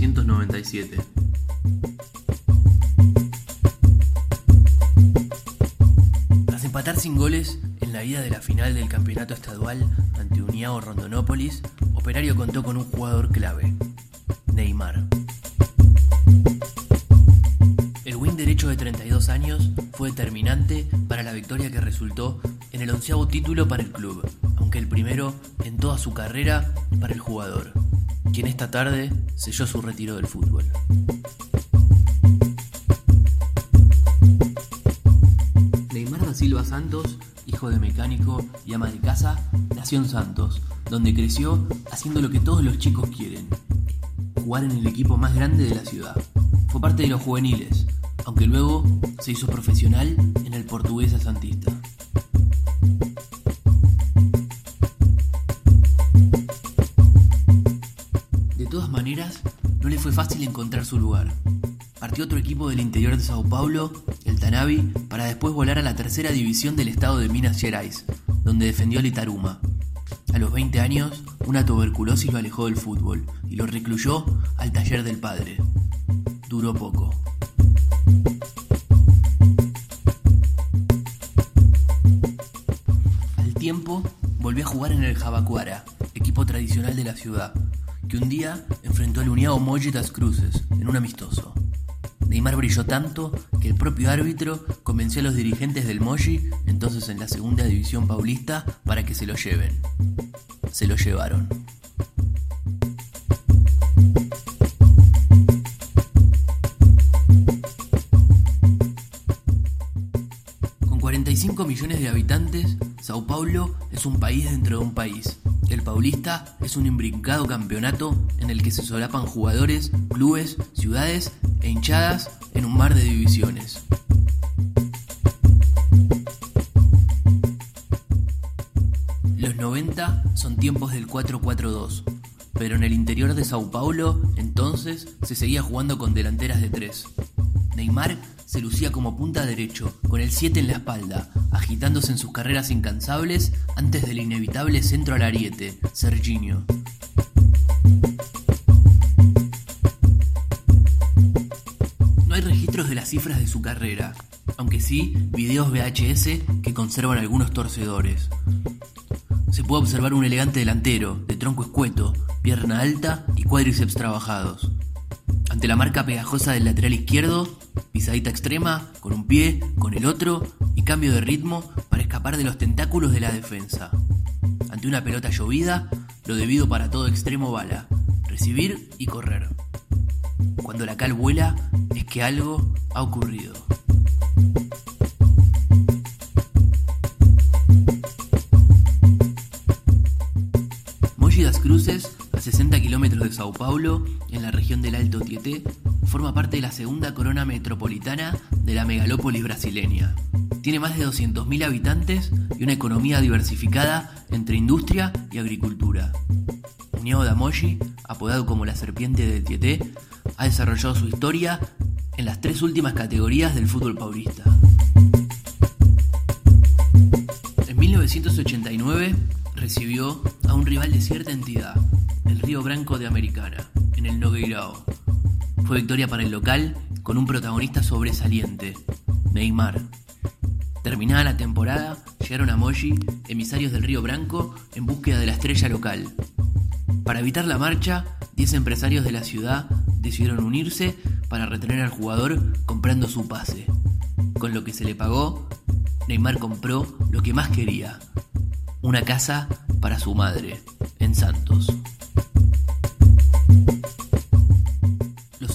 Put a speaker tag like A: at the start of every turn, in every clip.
A: 1997. Tras empatar sin goles en la ida de la final del campeonato estadual ante Uniao Rondonópolis, Operario contó con un jugador clave, Neymar. El win derecho de 32 años fue determinante para la victoria que resultó en el onceavo título para el club, aunque el primero en toda su carrera para el jugador, quien esta tarde selló su retiro del fútbol. Neymar da Silva Santos, hijo de mecánico y ama de casa, nació en Santos, donde creció haciendo lo que todos los chicos quieren, jugar en el equipo más grande de la ciudad. Fue parte de los juveniles, aunque luego se hizo profesional en el Portuguesa Santista. No le fue fácil encontrar su lugar. Partió otro equipo del interior de Sao Paulo, el Tanavi, para después volar a la tercera división del estado de Minas Gerais, donde defendió al Itaruma. A los 20 años, una tuberculosis lo alejó del fútbol y lo recluyó al taller del padre. Duró poco. Al tiempo, volvió a jugar en el Jabacuara, equipo tradicional de la ciudad, que un día enfrentó al Uniao Moji das Cruces en un amistoso. Neymar brilló tanto que el propio árbitro convenció a los dirigentes del Moji, entonces en la segunda división paulista, para que se lo lleven. Se lo llevaron. Con 45 millones de habitantes, Sao Paulo es un país dentro de un país. El Paulista es un imbrincado campeonato en el que se solapan jugadores, clubes, ciudades e hinchadas en un mar de divisiones. Los 90 son tiempos del 4-4-2, pero en el interior de Sao Paulo entonces se seguía jugando con delanteras de tres. Neymar se lucía como punta derecho, con el 7 en la espalda, agitándose en sus carreras incansables antes del inevitable centro al ariete, Serginho. No hay registros de las cifras de su carrera, aunque sí videos VHS que conservan algunos torcedores. Se puede observar un elegante delantero, de tronco escueto, pierna alta y cuádriceps trabajados. Ante la marca pegajosa del lateral izquierdo, pisadita extrema, con un pie, con el otro y cambio de ritmo para escapar de los tentáculos de la defensa. Ante una pelota llovida, lo debido para todo extremo bala, recibir y correr. Cuando la cal vuela, es que algo ha ocurrido. Mogi das Cruces, a 60 kilómetros de Sao Paulo, en la región del Alto Tieté, forma parte de la segunda corona metropolitana de la megalópolis brasileña. Tiene más de 200.000 habitantes y una economía diversificada entre industria y agricultura. União da Mogi, apodado como la serpiente del Tieté, ha desarrollado su historia en las tres últimas categorías del fútbol paulista. En 1989 recibió a un rival de cierta entidad, el Río Branco de Americana, en el Nogueirao. Fue victoria para el local con un protagonista sobresaliente, Neymar. Terminada la temporada, llegaron a Moji emisarios del Río Branco en búsqueda de la estrella local. Para evitar la marcha, 10 empresarios de la ciudad decidieron unirse para retener al jugador comprando su pase. Con lo que se le pagó, Neymar compró lo que más quería, una casa para su madre, en Santos.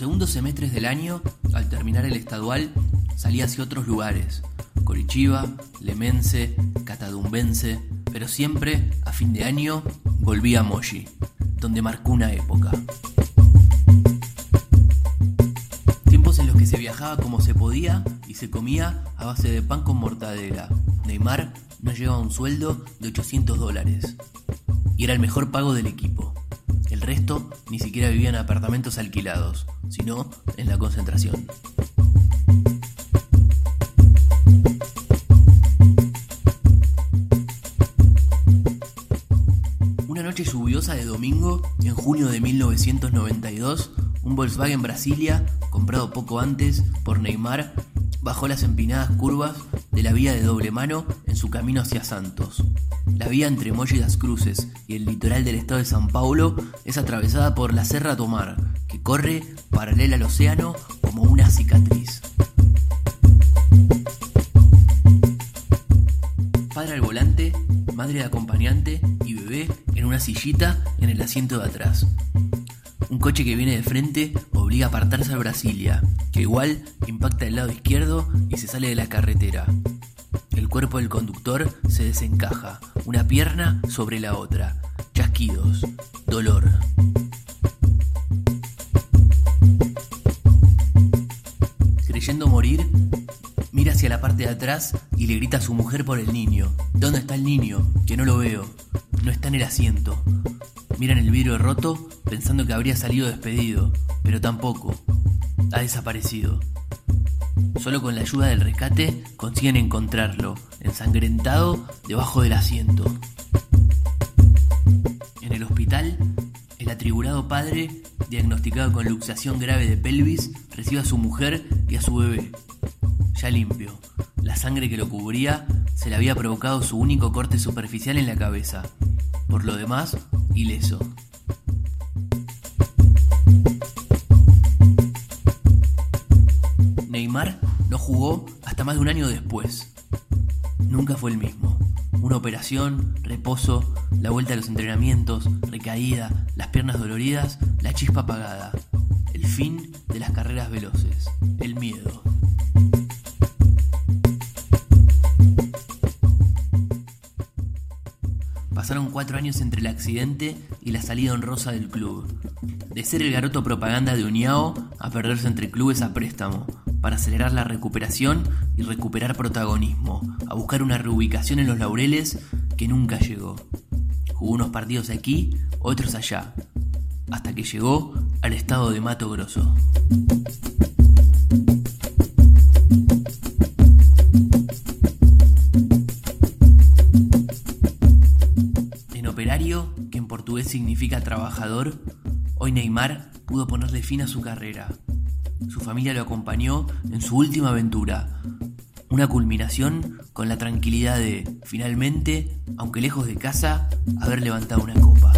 A: Segundos semestres del año, al terminar el estadual, salía hacia otros lugares, Corichiba, Lemense, Catadumbense, pero siempre, a fin de año, volvía a Moji, donde marcó una época. Tiempos en los que se viajaba como se podía y se comía a base de pan con mortadela. Neymar no llevaba un sueldo de 800 dólares. Y era el mejor pago del equipo. Resto ni siquiera vivía en apartamentos alquilados, sino en la concentración. Una noche lluviosa de domingo, en junio de 1992, un Volkswagen Brasilia, comprado poco antes por Neymar, bajó las empinadas curvas de la vía de doble mano en su camino hacia Santos. La vía entre Molle y las Cruces y el litoral del estado de San Paulo es atravesada por la Serra Tomar, que corre paralela al océano como una cicatriz. Padre al volante, madre de acompañante y bebé en una sillita en el asiento de atrás. Un coche que viene de frente obliga a apartarse al Brasilia, que igual impacta el lado izquierdo y se sale de la carretera. El cuerpo del conductor se desencaja, una pierna sobre la otra. Chasquidos, dolor. Creyendo morir, mira hacia la parte de atrás y le grita a su mujer por el niño. ¿Dónde está el niño? Que no lo veo. No está en el asiento. Miran el vidrio roto pensando que habría salido despedido, pero tampoco. Ha desaparecido. Solo con la ayuda del rescate consiguen encontrarlo, ensangrentado debajo del asiento. En el hospital, el atribulado padre, diagnosticado con luxación grave de pelvis, recibe a su mujer y a su bebé. Ya limpio. La sangre que lo cubría se le había provocado su único corte superficial en la cabeza. Por lo demás, ileso. Más de un año después. Nunca fue el mismo. Una operación, reposo, la vuelta a los entrenamientos, recaída, las piernas doloridas, la chispa apagada. El fin de las carreras veloces. El miedo. Pasaron cuatro años entre el accidente y la salida honrosa del club. De ser el garoto propaganda de Uniao a perderse entre clubes a préstamo, para acelerar la recuperación y recuperar protagonismo, a buscar una reubicación en los laureles que nunca llegó. Jugó unos partidos aquí, otros allá, hasta que llegó al estado de Mato Grosso. En operario, que en portugués significa trabajador, hoy Neymar pudo ponerle fin a su carrera. Su familia lo acompañó en su última aventura, una culminación con la tranquilidad de, finalmente, aunque lejos de casa, haber levantado una copa.